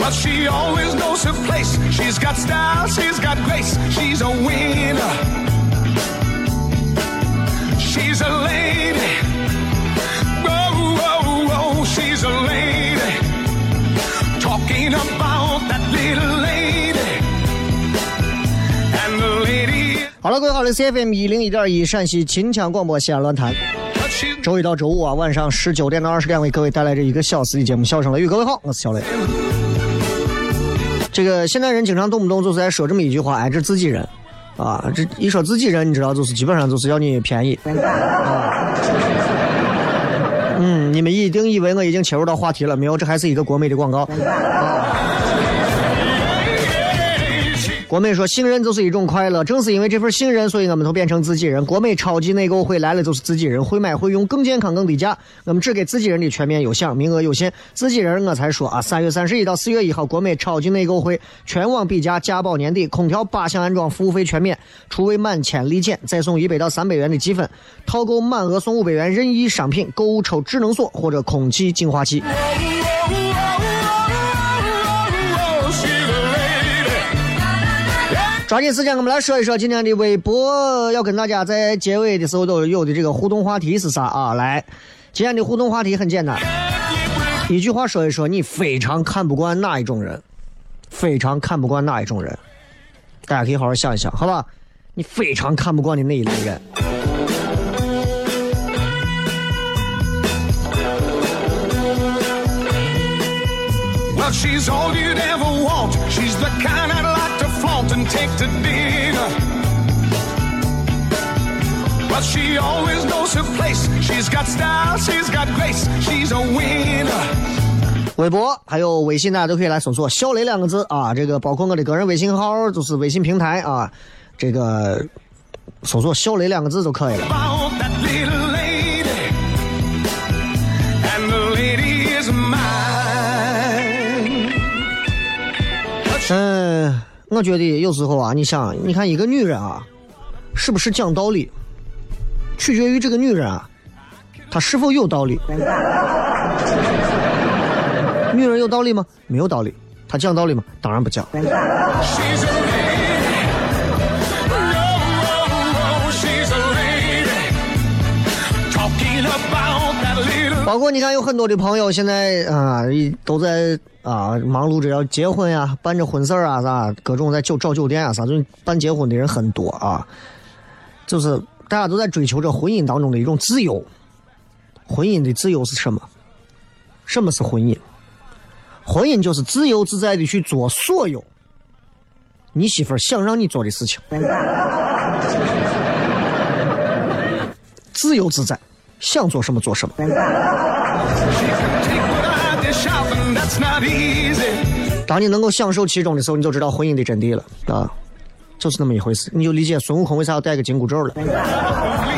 But she always knows her place. She's got style, she's got grace. She's a winner. She's a lady. Whoa, whoa, whoa, she's a lady. Talking about that little lady. And the lady. 好了，各位好，这是 FM 一零一点一陕西秦腔广播西安论坛，周一到周五啊晚上十九点到二十点为各位带来这一个小时的节目《笑声雷雨》。各位好，我是小雷。这个现代人经常动不动就是在说这么一句话，哎，这自己人啊，这一说自己人，你知道就是基本上就是要你便宜。啊嗯，你们一定以为我已经切入到话题了，没有？这还是一个国美的广告。国美说信任就是一种快乐，正是因为这份信任，所以我们都变成自己人。国美超级内购会来了就是自己人，会买会用，更健康更低价。我们只给自己人的全面有享，名额有限。自己人我才说啊，三月三十一到四月一号，国美超级内购会全网比价，价保年底，空调八项安装，服务费全免，除未满千立减，再送一百到三百元的积分。套购满额送五百元任意商品，购物抽智能锁或者空气净化器。抓紧时间，我们来说一说今天的微博，要跟大家在结尾的时候都有的这个互动话题是啥啊？来，今天的互动话题很简单，一句话说一说你非常看不惯哪一种人，非常看不惯哪一种人，大家可以好好想一想，好吧？你非常看不惯的那一类人。She's all you'd ever want. She's the kind I'd like to flaunt and take to dinner. But she always knows her place. She's got style, she's got grace. She's a winner. 微博还有微信，大家都可以来搜索“小雷”两个字啊，这个包括我的个人微信号，就是微信平台啊，这个搜索“小雷”两个字就可以了。嗯，我觉得有时候啊，你想，你看一个女人啊，是不是讲道理，取决于这个女人啊，她是否有道理。女人有道理吗？没有道理。她讲道理吗？当然不讲。包括你看，有很多的朋友现在啊，都在啊忙碌着要结婚呀，办着婚事儿啊，啥各种在酒找酒店啊，啥，就办结婚的人很多啊。就是大家都在追求着婚姻当中的一种自由。婚姻的自由是什么？什么是婚姻？婚姻就是自由自在的去做所有你媳妇儿想让你做的事情，自由自在，想做什么做什么。当你能够享受其中的时候，你就知道婚姻的真谛了啊，就是那么一回事。你就理解孙悟空为啥要戴个紧箍咒了。Oh, oh, oh.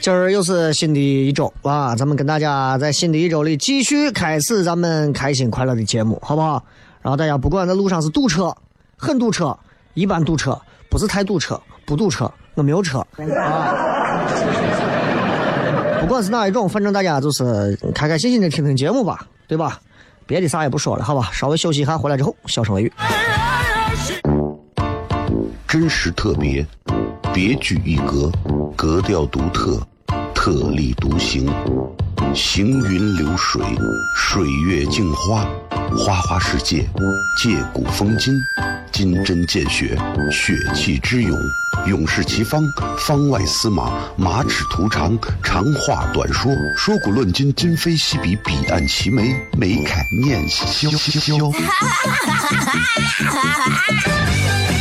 今儿又是新的一周啊，咱们跟大家在新的一周里继续开始咱们开心快乐的节目，好不好？然后大家不管在路上是堵车，很堵车，一般堵车，不是太堵车，不堵车，我没有车啊。不管是哪一种，反正大家就是开开心心的听听节目吧，对吧？别的啥也不说了，好吧？稍微休息一下，回来之后笑声雷雨。真实特别，别具一格，格调独特，特立独行，行云流水，水月镜花，花花世界，借古风今，金针见血，血气之勇，勇士齐方，方外司马，马齿徒长，长话短说，说古论今，今非昔比，彼岸齐眉，眉开眼笑笑。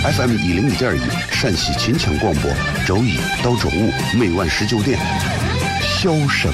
FM 一零一点一陕西秦腔广播，周一到周五每晚十九点，笑声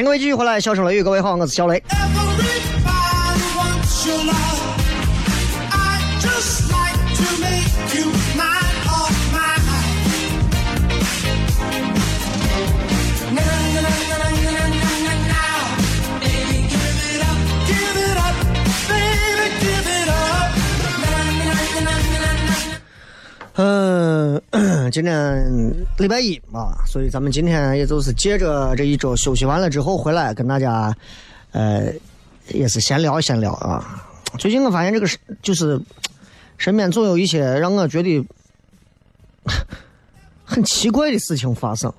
欢迎各位继续回来，笑声雷雨，各位好，我是小雷。今天礼拜一嘛，所以咱们今天也就是接着这一周休息完了之后回来跟大家，呃，也是闲聊闲聊啊。最近我发现这个是就是身边总有一些让我觉得很奇怪的事情发生。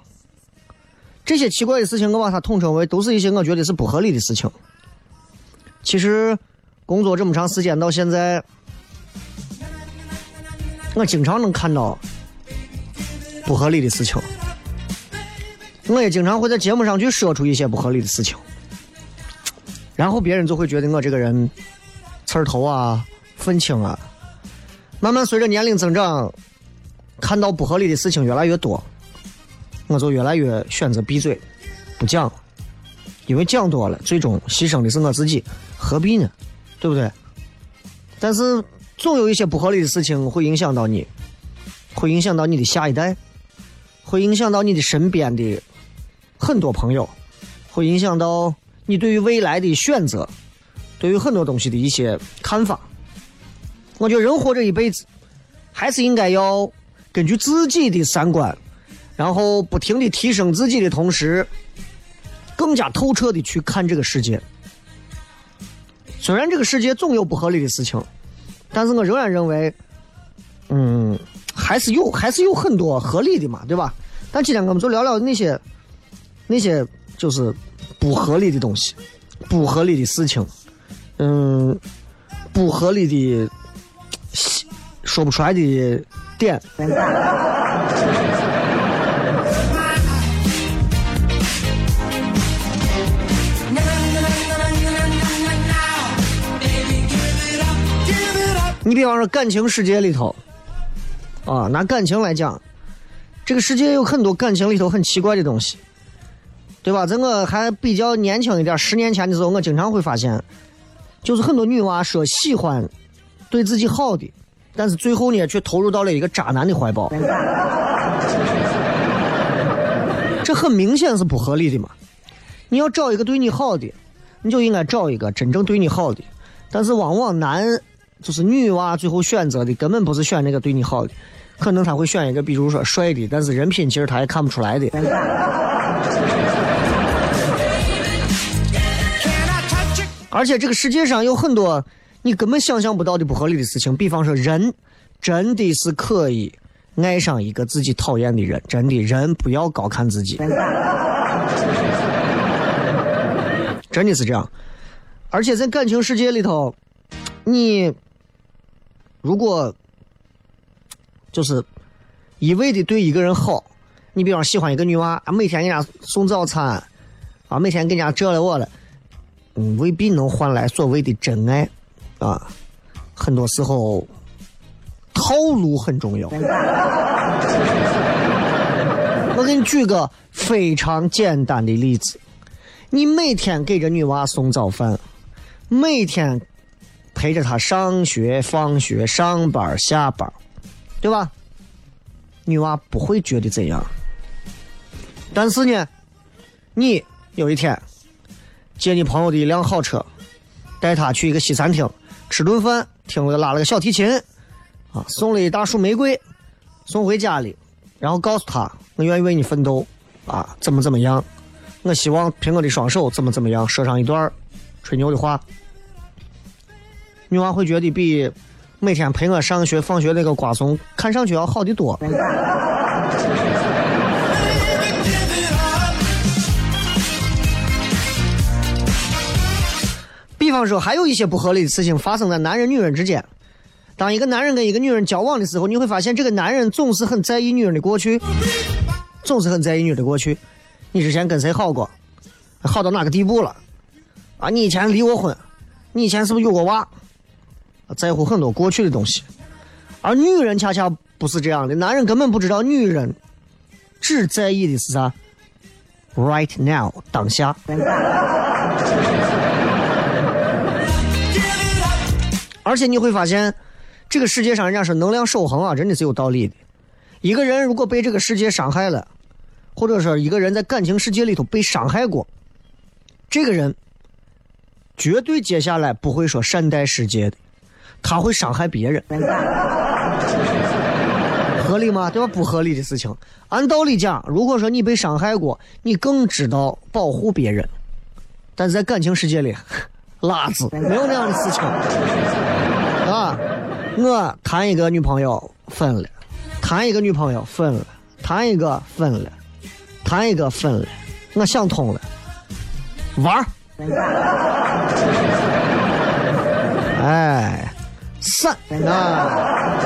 这些奇怪的事情，我把它统称为都是一些我觉得是不合理的事情。其实工作这么长时间到现在，我经常能看到不合理的事情，我也经常会在节目上去说出一些不合理的事情，然后别人就会觉得我这个人刺儿头啊、愤青啊。慢慢随着年龄增长，看到不合理的事情越来越多，我就越来越选择闭嘴，不讲，因为讲多了，最终牺牲的是我自己，何必呢？对不对？但是总有一些不合理的事情会影响到你，会影响到你的下一代，会影响到你的身边的很多朋友，会影响到你对于未来的选择，对于很多东西的一些看法。我觉得人活这一辈子，还是应该要根据自己的三观，然后不停的提升自己的同时，更加透彻的去看这个世界。虽然这个世界总有不合理的事情，但是我仍然认为，嗯，还是有还是有很多合理的嘛，对吧？但今天我们就聊聊那些那些就是不合理的东西，不合理的事情，嗯，不合理的说不出来的点。你比方说感情世界里头，啊，拿感情来讲，这个世界有很多感情里头很奇怪的东西，对吧？在我还比较年轻一点，十年前的时候，我经常会发现，就是很多女娃说喜欢对自己好的，但是最后呢，却投入到了一个渣男的怀抱。这很明显是不合理的嘛。你要找一个对你好的，你就应该找一个真正对你好的。但是往往男就是女娃最后选择的根本不是选那个对你好的，可能他会选一个比如说帅的，但是人品其实他也看不出来的。而且这个世界上有很多你根本想象不到的不合理的事情，比方说人真的是可以爱上一个自己讨厌的人，真的人不要高看自己，真的是这样。而且在感情世界里头，你如果就是一味的对一个人好，你比方喜欢一个女娃，啊每天给人家送早餐，啊，每天给人家这了我了。嗯，未必能换来所谓的真爱，啊，很多时候套路很重要。我给你举个非常简单的例子，你每天给这女娃送早饭，每天陪着她上学、放学、上班、下班，对吧？女娃不会觉得怎样，但是呢，你有一天。借你朋友的一辆好车，带他去一个西餐厅吃顿饭，听了拉了个小提琴，啊，送了一大束玫瑰，送回家里，然后告诉他，我愿意为你奋斗，啊，怎么怎么样，我希望凭我的双手怎么怎么样，说上一段吹牛的话，女娃会觉得比每天陪我上学放学那个瓜怂看上去要好的多。比方说，还有一些不合理的事情发生在男人、女人之间。当一个男人跟一个女人交往的时候，你会发现这个男人总是很在意女人的过去，总是很在意女人的过去。你之前跟谁好过？好到哪个地步了？啊，你以前离过婚？你以前是不是有过娃？在乎很多过去的东西。而女人恰恰不是这样的，男人根本不知道女人只在意的是啥？Right now，当下。而且你会发现，这个世界上人家说能量守恒啊，真的是有道理的。一个人如果被这个世界伤害了，或者说一个人在感情世界里头被伤害过，这个人绝对接下来不会说善待世界的，他会伤害别人。合理吗？对吧？不合理的事情。按道理讲，如果说你被伤害过，你更知道保护别人，但是在感情世界里，拉子没有那样的事情。啊，我谈一个女朋友分了，谈一个女朋友分了，谈一个分了，谈一个分了，我想通了，玩儿。哎，散啊！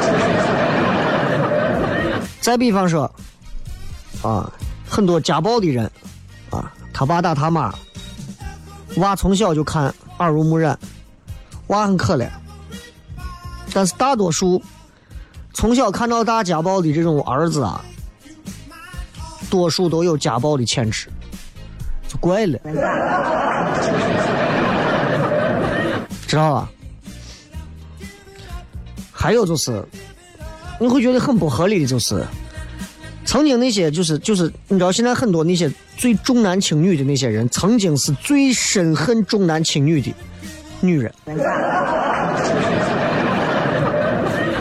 再比方说，啊，很多家暴的人，啊，他爸打他妈，娃从小就看耳濡目染，娃很可怜。但是大多数从小看到大家暴的这种儿子啊，多数都有家暴的潜质，就怪了，知道吧？还有就是，你会觉得很不合理的就是，曾经那些就是就是，你知道现在很多那些最重男轻女的那些人，曾经是最深恨重男轻女的女人。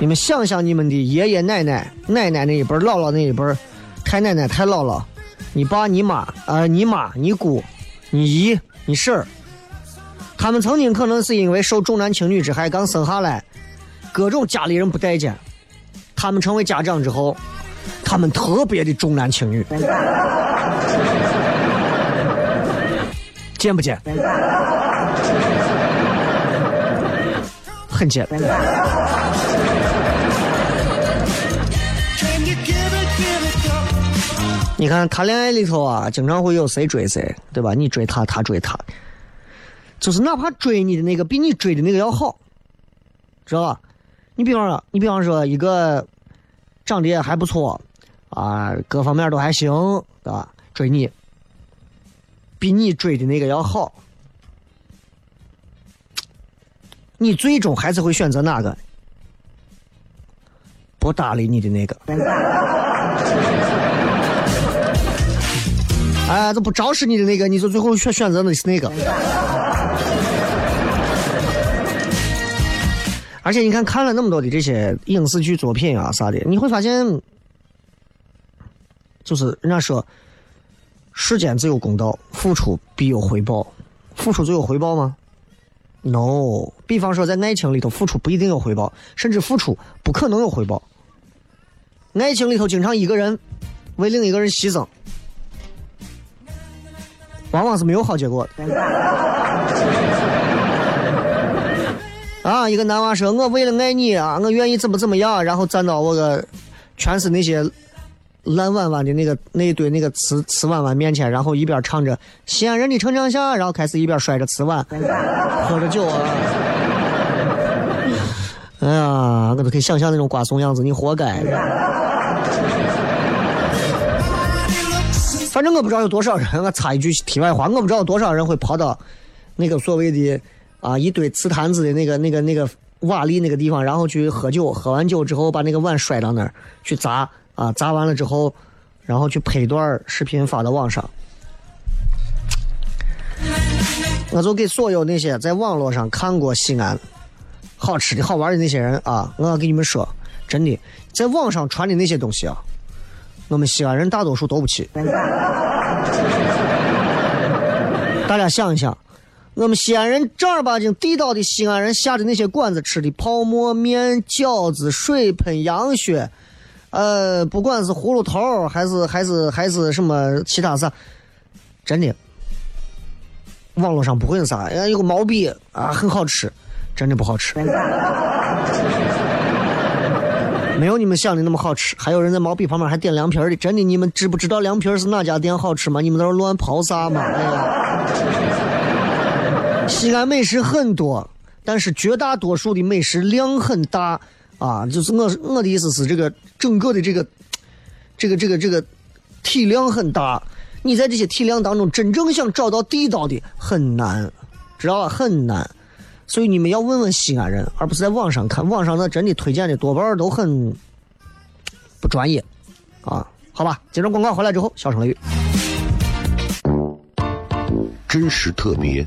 你们想想你们的爷爷奶奶、奶奶那一辈、姥姥那一辈、太奶奶、太姥姥，你爸、你妈、呃，你妈、你姑、你姨、你婶儿，他们曾经可能是因为受重男轻女之害，刚生下来，各种家里人不待见，他们成为家长之后，他们特别的重男轻女，见不见？很见。你看谈恋爱里头啊，经常会有谁追谁，对吧？你追他，他追他，就是哪怕追你的那个比你追的那个要好，知道吧？你比方说，你比方说一个长得也还不错啊，各方面都还行，对吧？追你，比你追的那个要好，你最终还是会选择哪个？不搭理你的那个。哎，这不招使你的那个，你就最后选选择的是那个。而且你看，看了那么多的这些影视剧作品啊啥的，你会发现，就是人家说，世间自有公道，付出必有回报。付出就有回报吗？No。比方说，在爱情里头，付出不一定有回报，甚至付出不可能有回报。爱情里头，经常一个人为另一个人牺牲，往往是没有好结果的。啊，一个男娃说：“我为了爱你啊，我愿意怎么怎么样。”然后站到我个全是那些烂碗碗的那个那一堆那个瓷瓷碗碗面前，然后一边唱着《西安人的城墙下》，然后开始一边摔着瓷碗，喝着酒啊。哎呀，我都可以想象那种瓜怂样子，你活该。反正我不知道有多少人，我插一句题外话，我不知道多少人会跑到那个所谓的啊一堆瓷坛子的那个那个那个瓦砾那个地方，然后去喝酒，喝完酒之后把那个碗摔到那儿去砸啊，砸完了之后，然后去拍一段视频发到网上。我就给所有那些在网络上看过西安好吃的好玩的那些人啊，我要跟你们说，真的，在网上传的那些东西啊，我们西安人大多数都不去。大家想一想，我们西安人正儿八经地道的西安人下的那些馆子吃的泡馍面、饺子、水盆羊血，呃，不管是葫芦头还是还是还是什么其他啥，真的，网络上不会有啥，哎，有个毛笔啊，很好吃，真的不好吃。没有你们想的那么好吃，还有人在毛笔旁边还点凉皮的，真的，你们知不知道凉皮是哪家店好吃吗？你们在这乱刨啥吗？哎呀，西安美食很多，但是绝大多数的美食量很大啊，就是我我的意思是，这个整个的这个这个这个这个体量很大，你在这些体量当中真正想找到地道的很难，知道吧？很难。所以你们要问问西安人，而不是在网上看。网上那真的推荐的多半都很不专业，啊，好吧。接着广告回来之后，小声雷雨。真实特别，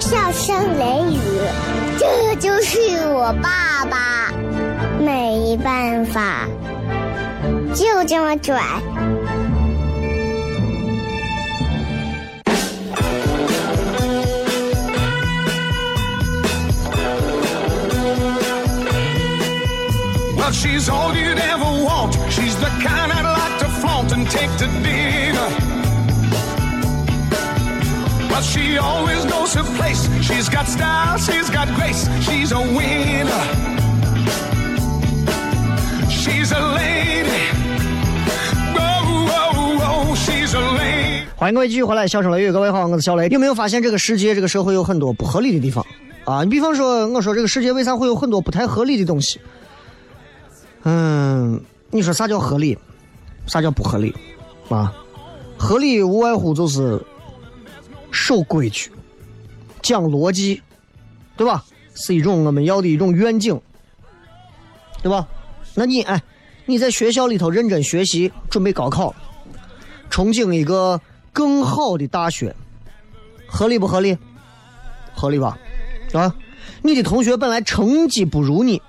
笑声雷雨，这就是我爸爸，没办法，就这么拽。Well, she's all you'd ever want. She's the kind I'd like to flaunt and take to dinner. but she always goes to place she's got stars she's got grace she's a win。欢迎各位继续回来，笑声雷雨。各位好，我是小雷。有没有发现这个世界，这个社会有很多不合理的地方啊？你比方说，我说这个世界为啥会有很多不太合理的东西？嗯你说啥叫合理？啥叫不合理？啊，合理无外乎就是。守规矩、讲逻辑，对吧？是一种我们要的一种愿景，对吧？那你哎，你在学校里头认真学习，准备高考，憧憬一个更好的大学，合理不合理？合理吧？啊，你的同学本来成绩不如你，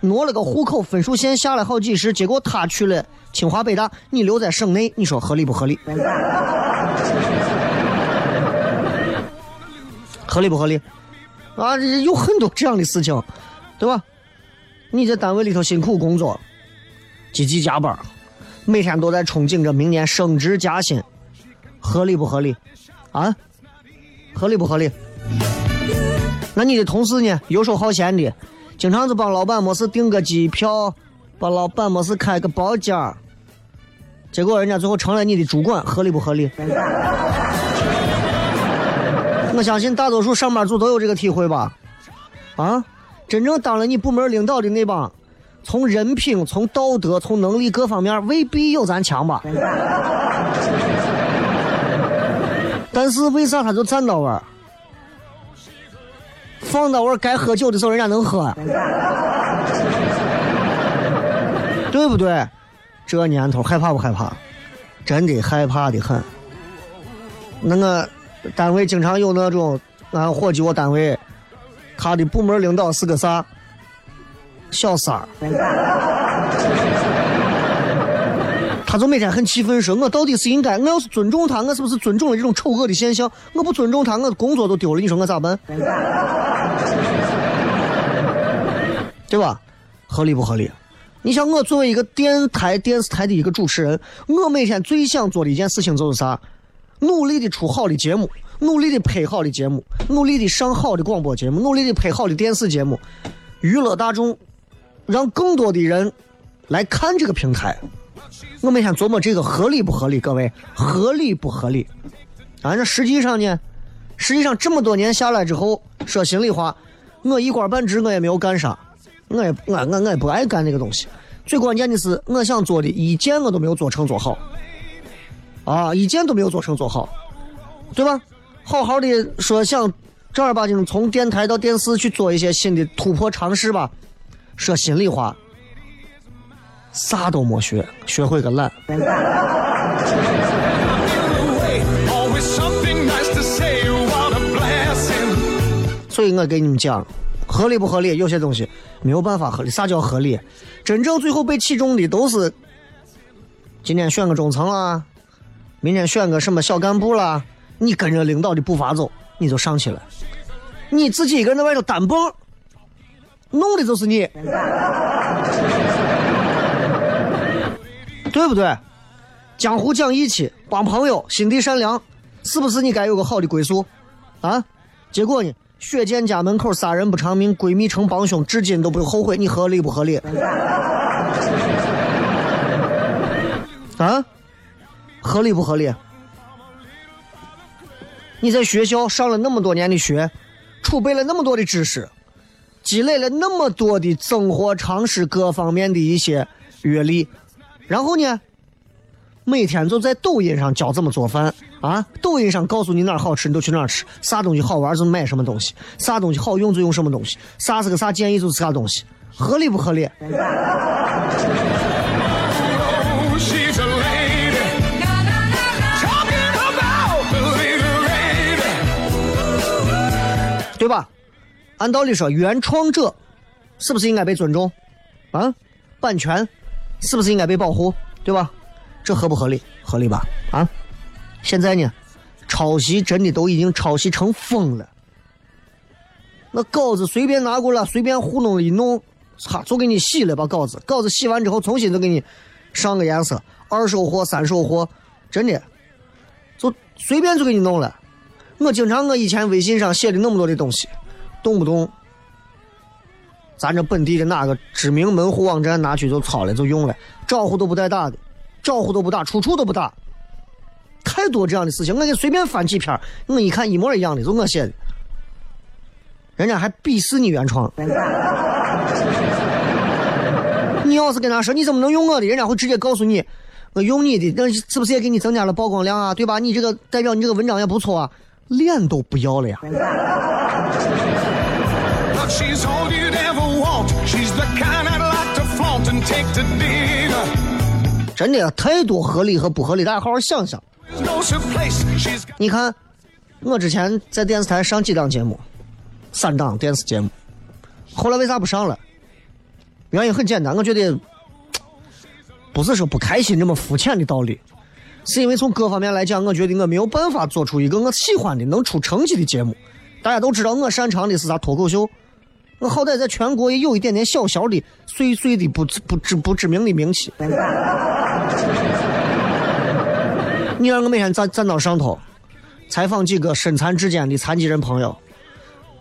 挪了个户口，分数线下来好几十，结果他去了清华北大，你留在省内，你说合理不合理？合理不合理？啊，有很多这样的事情，对吧？你在单位里头辛苦工作，积极加班，每天都在憧憬着明年升职加薪，合理不合理？啊，合理不合理？那你的同事呢？游手好闲的，经常是帮老板没事订个机票，帮老板没事开个包间结果人家最后成了你的主管，合理不合理？我相信大多数上班族都有这个体会吧？啊，真正当了你部门领导的那帮，从人品、从道德、从能力各方面未必有咱强吧？但是为啥他就站到位？放到位该喝酒的时候人家能喝，对不对？这年头害怕不害怕？真的害怕的很。那个单位经常有那种，俺伙计我单位，他的部门领导是个啥？小三儿。他就每天很气愤说：“我到底是应该，我要是尊重他，我是不是尊重了这种丑恶的现象？我不尊重他，我工作都丢了，你说我咋办？对吧？合理不合理？你像我作为一个电台、电视台的一个主持人，我每天最想做的一件事情就是啥？努力的出好的节目，努力的拍好的节目，努力的上好的广播节目，努力的拍好的电视节目，娱乐大众，让更多的人来看这个平台。我每天琢磨这个合理不合理？各位，合理不合理？啊，那实际上呢？实际上这么多年下来之后，说心里话，我一官半职我也没有干啥，我也我我我也不爱干那个东西。最关键的是，我想做的一件我都没有做成做好，啊，一件都没有做成做好，对吧？好好的说想正儿八经从电台到电视去做一些新的突破尝试吧。说心里话，啥都没学，学会个懒。所以我给你们讲，合理不合理？有些东西没有办法合理。啥叫合理？真正最后被器重的都是今天选个中层啦，明天选个什么小干部啦，你跟着领导的步伐走，你就上去了。你自己一个人在外头单蹦，弄的就是你，对不对？江湖讲义气，帮朋友，心地善良，是不是你该有个好的归宿？啊？结果呢？血溅家门口，杀人不偿命，闺蜜成帮凶，至今都不后悔，你合理不合理？啊？合理不合理？你在学校上了那么多年的学，储备了那么多的知识，积累了那么多的生活常识各方面的一些阅历，然后呢？每天就在抖音上教怎么做饭啊！抖音上告诉你哪儿好吃，你就去哪儿吃；啥东西好玩就买什么东西，啥东西好用就用什么东西，啥是个啥建议就是啥东西，合理不合理？按道理说，原创者是不是应该被尊重？啊，版权是不是应该被保护？对吧？这合不合理？合理吧？啊，现在呢，抄袭真的都已经抄袭成疯了。那稿子随便拿过来，随便糊弄一弄，擦就给你洗了把稿子。稿子洗完之后，重新就给你上个颜色，二手货、三手货，真的就随便就给你弄了。我经常我以前微信上写的那么多的东西，动不动咱这本地的哪个知名门户网站拿去就抄了就用了，招呼都不带打的，招呼都不打，出处都不打，太多这样的事情。我给随便翻几篇，我一看一模一样的，就我写的，人家还鄙视你原创。你要是跟他说你怎么能用我的，人家会直接告诉你，我用你的，那是不是也给你增加了曝光量啊？对吧？你这个代表你这个文章也不错啊，脸都不要了呀。She's all you'd ever want. She's the kind I'd like to flaunt and take to dinner. 真的太多合理和不合理，大家好好想想。你看，我之前在电视台上几档节目，三档电视节目，后来为啥不上了？原因很简单，我觉得不是说不开心这么肤浅的道理，是因为从各方面来讲，我觉得我没有办法做出一个我喜欢的、能出成绩的节目。大家都知道我擅长的是啥脱口秀，我好歹在全国也有一点点小小的、碎碎的不不知不知名的名气。你让我每天站站到上头，采访几个身残志坚的残疾人朋友，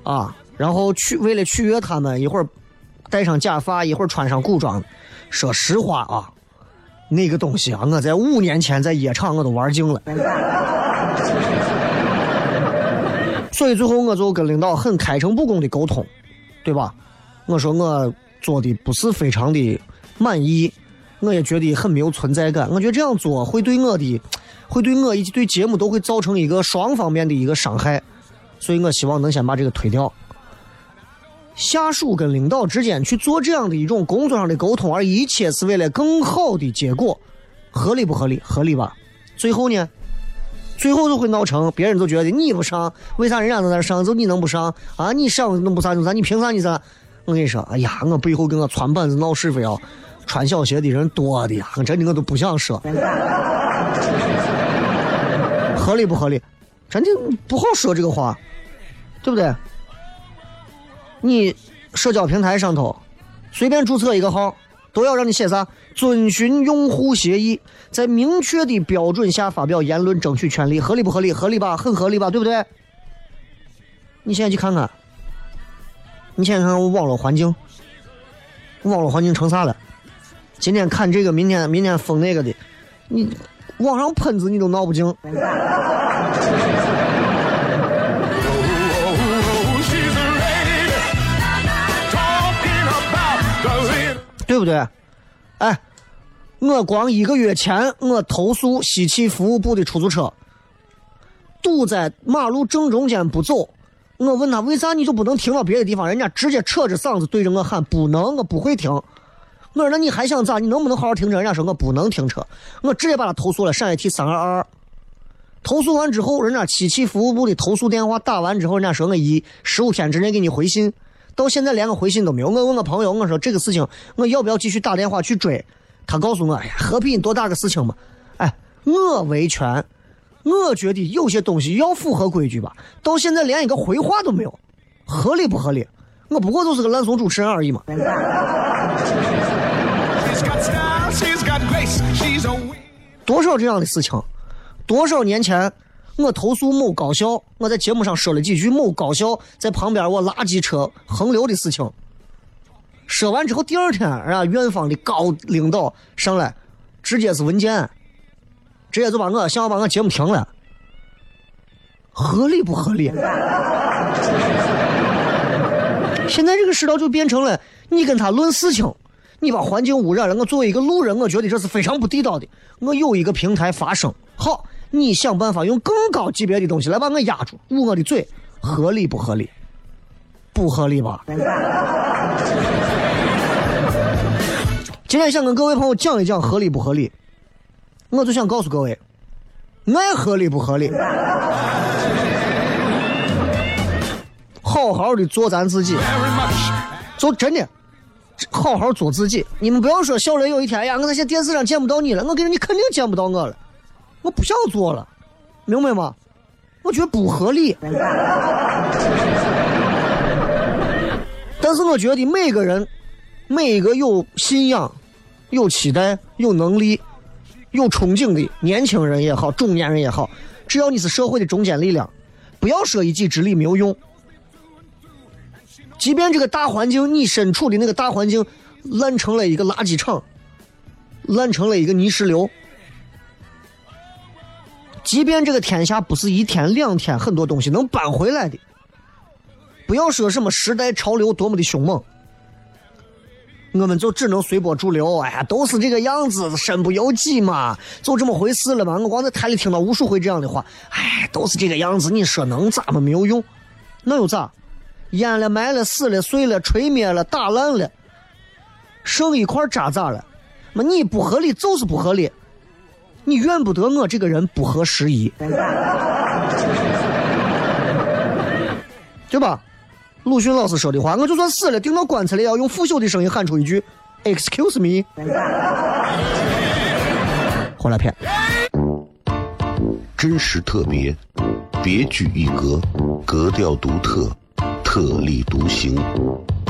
啊，然后去为了取悦他们，一会儿戴上假发，一会儿穿上古装。说实话啊，那个东西啊，我在五年前在夜场我都玩尽了。所以最后我就跟领导很开诚布公的沟通，对吧？我说我做的不是非常的满意，我也觉得很没有存在感。我觉得这样做会对我的，会对我以及对节目都会造成一个双方面的一个伤害，所以我希望能先把这个推掉。下属跟领导之间去做这样的一种工作上的沟通，而一切是为了更好的结果，合理不合理？合理吧？最后呢？最后就会闹成别人都觉得你不上，为啥人家都在那上，就你能不上啊？你上弄不上弄啥？你凭啥你上？我跟你说，哎呀，我背后跟我窜板子闹是非啊，穿小鞋的人多的呀，真的我都不想说，合理不合理？真的不好说这个话，对不对？你社交平台上头随便注册一个号，都要让你写啥？遵循用户协议，在明确的标准下发表言论，争取权利，合理不合理？合理吧，很合理吧，对不对？你现在去看看，你现在看看我网络环境，网络环境成啥了？今天看这个，明天明天封那个的，你网上喷子你都闹不净。对？哎，我光一个月前，我投诉西汽服务部的出租车堵在马路正中间不走。我问他为啥你就不能停到别的地方？人家直接扯着嗓子对着我喊不能，我不会停。我说那你还想咋？你能不能好好停车？人家说我不能停车，我直接把他投诉了，陕 AT 三二二。投诉完之后，人家七汽服务部的投诉电话打完之后，人家说我一十五天之内给你回信，到现在连个回信都没有。我问我朋友，我说这个事情我要不要继续打电话去追？他告诉我，哎呀，何必多大个事情嘛？哎，我维权，我觉得有些东西要符合规矩吧。到现在连一个回话都没有，合理不合理？我不过就是个烂怂主持人而已嘛。多少这样的事情？多少年前，我投诉某高校，我在节目上说了几句某高校在旁边我垃圾车横流的事情。说完之后，第二天，人家院方的高领导上来，直接是文件，直接就把我想要把我节目停了，合理不合理？现在这个世道就变成了你跟他论事情，你把环境污染了。我作为一个路人，我觉得这是非常不地道的。我有一个平台发声，好，你想办法用更高级别的东西来把我压住，捂我的嘴，合理不合理？不合理吧？今天想跟各位朋友讲一讲合理不合理，我就想告诉各位，爱合理不合理，好好的做咱自己。就真的好好做自己。你们不要说小人有一天，哎呀，我在些电视上见不到你了，我跟你你肯定见不到我了，我不想做了，明白吗？我觉得不合理。但是我觉得每个人，每一个有信仰、有期待、有能力、有憧憬的年轻人也好，中年人也好，只要你是社会的中坚力量，不要说一己之力没有用。即便这个大环境，你身处的那个大环境烂成了一个垃圾场，烂成了一个泥石流，即便这个天下不是一天两天很多东西能搬回来的，不要说什么时代潮流多么的凶猛，我们就只能随波逐流。哎呀，都是这个样子，身不由己嘛，就这么回事了嘛。我光在台里听到无数回这样的话，哎，都是这个样子，你说能咋么？没有用，那又咋？淹了、埋了、死了、碎了、吹灭了、打烂了，剩一块渣咋了？那，你不合理就是不合理，你怨不得我这个人不合时宜，对吧？鲁迅老师说的话，我就算死了，顶到棺材里也，要用腐朽的声音喊出一句 “excuse me”。后来片，真实特别，别具一格，格调独特，特立独行，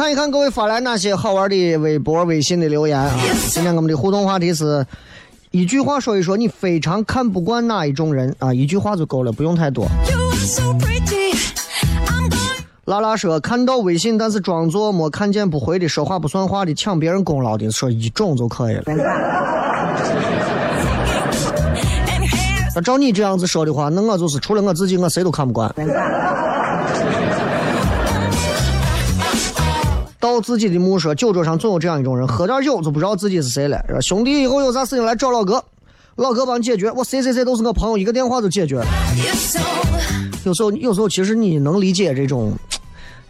看一看各位发来哪些好玩的微博、微信的留言啊！今天我们的互动话题是一句话说一说你非常看不惯哪一种人啊？一句话就够了，不用太多。so pretty. 拉拉说看到微信但是装作没看见不回的，说话不算话的，抢别人功劳的，说一种就可以了。那照你这样子说的话，那我就是除了我自己，我谁都看不惯。到自己的墓说，酒桌上总有这样一种人，喝点酒就不知道自己是谁了。是吧兄弟，以后有啥事情来找老哥，老哥帮你解决。我谁谁谁都是我朋友，一个电话就解决了。有时候，有时候其实你能理解这种，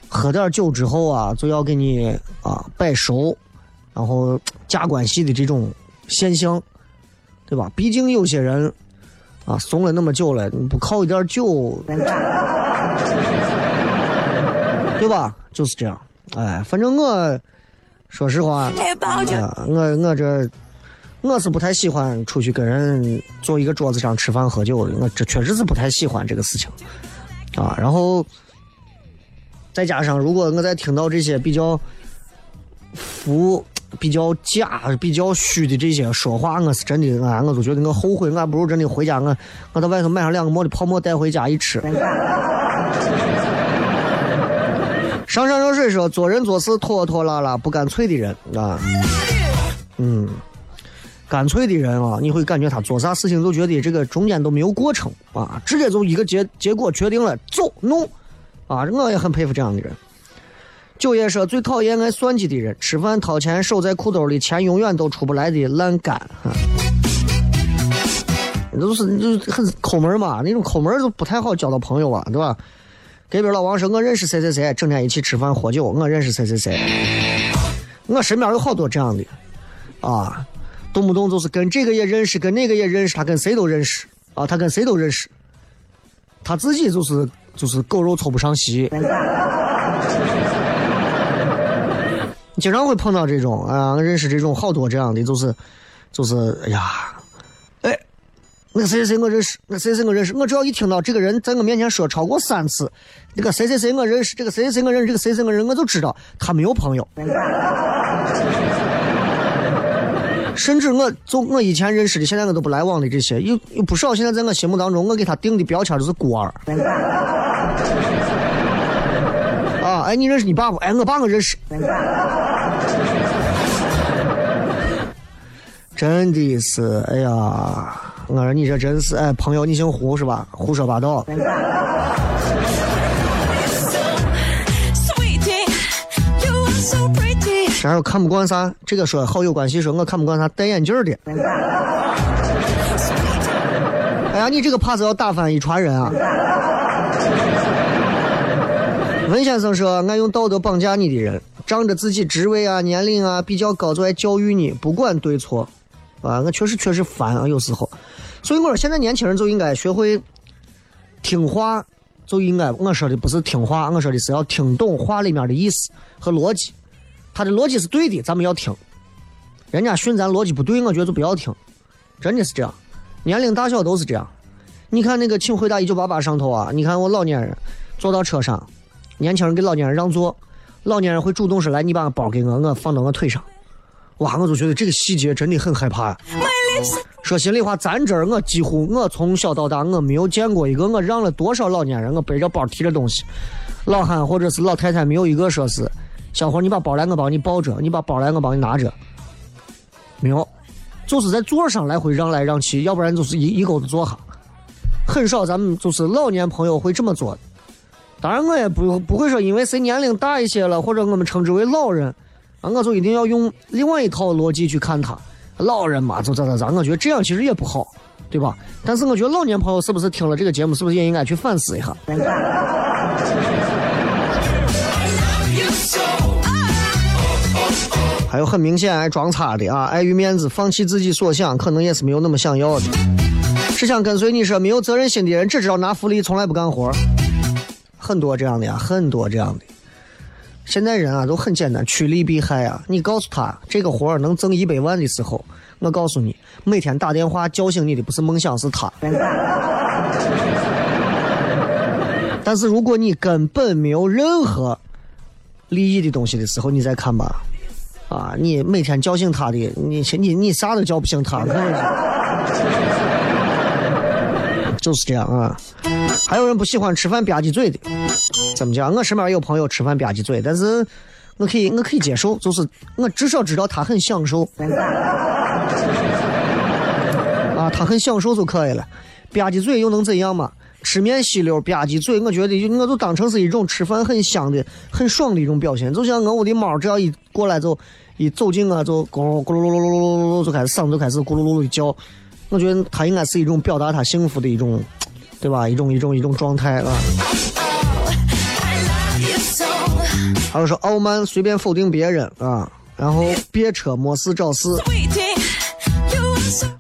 喝点酒之后啊，就要给你啊摆熟，然后加关系的这种现象，对吧？毕竟有些人啊怂了那么久了，你不靠一点酒，对吧？就是这样。哎，反正我说实话我我这我是不太喜欢出去跟人坐一个桌子上吃饭喝酒的，我这确实是不太喜欢这个事情啊。然后再加上，如果我再听到这些比较浮、比较假、比较虚的这些说话，我是真的，啊，我都觉得我后悔，我还不如真的回家，我我到外头买上两个馍的泡馍带回家一吃。上上热水说，做人做事拖拖拉拉、不干脆的人啊，嗯，干脆的人啊，你会感觉他做啥事情都觉得这个中间都没有过程啊，直接就一个结结果决定了，走弄啊，我也很佩服这样的人。九爷说最讨厌爱算计的人，吃饭掏钱手在裤兜里，钱永远都出不来的烂干。啊都是就是很抠门嘛，那种抠门都不太好交到朋友啊，对吧？隔壁老王说：“我认识谁谁谁，整天一起吃饭喝酒。我认识谁谁谁，我身边有好多这样的，啊，动不动就是跟这个也认识，跟那个也认识，他跟谁都认识啊，他跟谁都认识，他自己就是就是狗肉凑不上席。经常会碰到这种啊，认识这种好多这样的，就是就是哎呀，”那个谁谁谁我认识，那个谁谁我认识，我只要一听到这个人在我面前说超过三次，那个谁谁谁我认识，这个谁谁我认识，这个谁谁我认识，我就知道他没有朋友。甚至我就我以前认识的，现在我都不来往的这些，有有不少现在在我心目当中，我给他定的标签都是孤儿。啊，哎，你认识你爸不？哎，我爸我认识。真的是，哎呀，我说你这真是，哎，朋友，你姓胡是吧？胡说八道。啥？我看不惯啥？这个说好友关系说我看不惯他戴眼镜的。哎呀，你这个怕是要打翻一船人啊！文先生说：“爱用道德绑架你的人，仗着自己职位啊、年龄啊比较高，就爱教育你，不管对错。啊，我确实确实烦啊，有时候。所以我说，现在年轻人就应该学会听话，就应该我说的不是听话，我说的是要听懂话里面的意思和逻辑。他的逻辑是对的，咱们要听；人家训咱逻辑不对，我觉得就不要听。真的是这样，年龄大小都是这样。你看那个《请回答一九八八》上头啊，你看我老年人坐到车上，年轻人给老年人让座，老年人会主动说：“来，你把包给我，我放到我腿上。”哇，我就觉得这个细节真的很害怕呀、说心里话，咱这儿我几乎我从小到大我没有见过一个我让了多少老年人，我背着包提着东西，老汉或者是老太太没有一个说是小伙你把包来我帮你抱着，你把包来我帮你拿着，没有，就是在座上来回让来让去，要不然就是一一钩子坐下，很少咱们就是老年朋友会这么做。当然我也不不会说因为谁年龄大一些了，或者我们称之为老人，啊，我就一定要用另外一套逻辑去看他。老人嘛，就咋咋咋，我觉得这样其实也不好，对吧？但是我觉得老年朋友是不是听了这个节目，是不是也应该去反思一下？还有很明显爱装叉的啊，碍于面子放弃自己所想，可能也是没有那么想要的。只想跟随你说没有责任心的人，只知道拿福利，从来不干活。很多这样的呀，很多这样的。现在人啊都很简单，趋利避害啊。你告诉他这个活儿能挣一百万的时候，我告诉你，每天打电话叫醒你的不是梦想，是他。但是如果你根本没有任何利益的东西的时候，你再看吧。啊，你每天叫醒他的，你你你啥都叫不醒他，可能是就是这样啊。还有人不喜欢吃饭吧唧嘴的，怎么讲？我身边有朋友吃饭吧唧嘴，但是我可以我可以接受，就是我至少知道他很享受。啊，他很享受就可以了，吧唧嘴又能怎样嘛？吃面吸溜吧唧嘴，我觉得我就当成是一种吃饭很香的、很爽的一种表现。就像我屋的猫，只要一过来就一走近啊，就咕噜咕噜噜噜噜噜噜就开始嗓子就开始咕噜噜噜的叫。我觉得他应该是一种表达他幸福的一种，对吧？一种一种一种状态啊。还有说傲慢，随便否定别人啊，然后别车没事找事。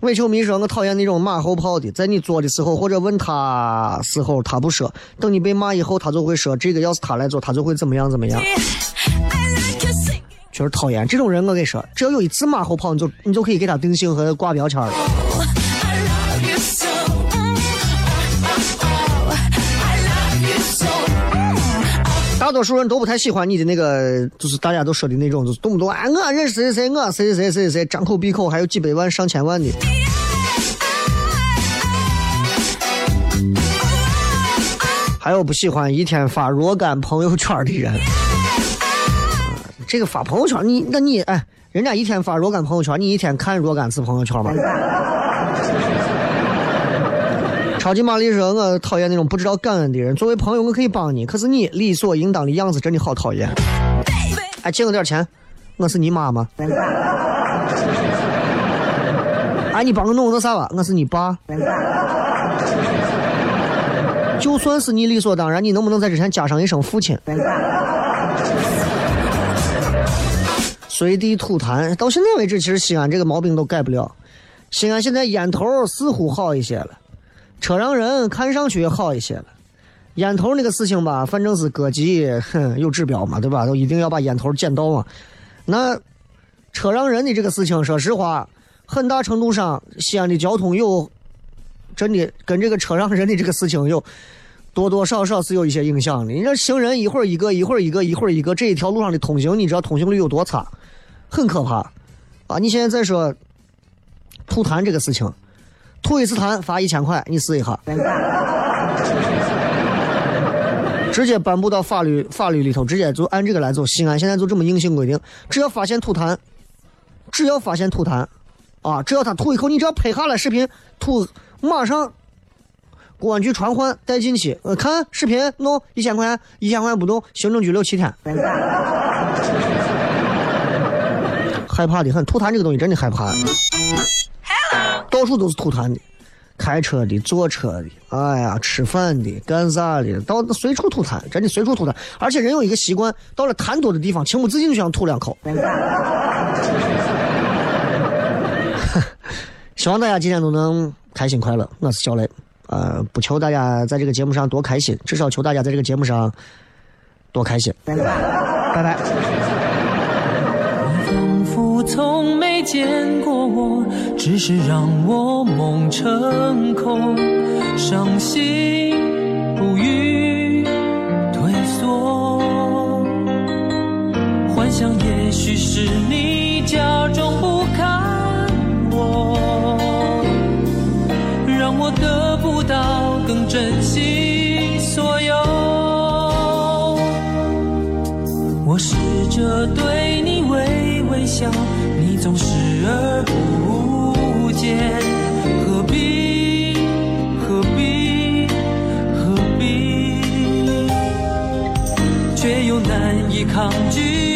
伪球迷说：“我讨厌那种马后炮的，在你做的时候或者问他时候他不说，等你被骂以后他就会说这个要是他来做，他就会怎么样怎么样。确实讨厌这种人。我跟你说，只要有一次马后炮，你就你就可以给他定性和挂标签了。大多数人都不太喜欢你的那个，就是大家都说的那种，就是动不动啊，我认识谁谁谁，我谁谁谁谁谁，张口闭口还有几百万上千万的。还有不喜欢一天发若干朋友圈的人。这个发朋友圈，你那你哎，人家一天发若干朋友圈，你一天看若干次朋友圈吗？超级玛丽说：“我讨厌那种不知道感恩的人。作为朋友，我可以帮你，可是你理所应当的样子真的好讨厌。哎，借我点钱，我是你妈吗？哎，你帮我弄个啥吧？我是你爸。就算是你理所当然，你能不能在之前加上一声父亲？随地吐痰，到现在为止，其实西安这个毛病都改不了。西安现在烟头似乎好一些了，车让人看上去也好一些了。烟头那个事情吧，反正是各级哼有指标嘛，对吧？都一定要把烟头捡到嘛。那车让人的这个事情，说实话，很大程度上西安的交通有真的跟这个车让人的这个事情有多多少少是有一些影响的。你这行人一会儿一个，一会儿一个，一会儿一个，这一条路上的通行，你知道通行率有多差，很可怕啊！你现在再说吐痰这个事情，吐一次痰罚一千块，你试一下。直接颁布到法律法律里头，直接就按这个来走。西安现在就这么硬性规定，只要发现吐痰，只要发现吐痰，啊，只要他吐一口，你只要拍下来视频，吐马上公安局传唤带进去，呃，看视频弄一千块钱，一千块钱不动，行政拘留七天。害怕的很，吐痰这个东西真的害怕，到处都是吐痰的。开车的、坐车的，哎呀，吃饭的、干啥的，到随处吐痰，真的随处吐痰。而且人有一个习惯，到了痰多的地方，情不自禁就想吐两口。希望大家今天都能开心快乐。我是小雷，呃，不求大家在这个节目上多开心，至少求大家在这个节目上多开心。拜拜。见过我，只是让我梦成空，伤心不语退缩，幻想也许是你假装不看我，让我得不到更珍惜所有。我试着对你微微笑，总视而不见。何必？何必？何必？却又难以抗拒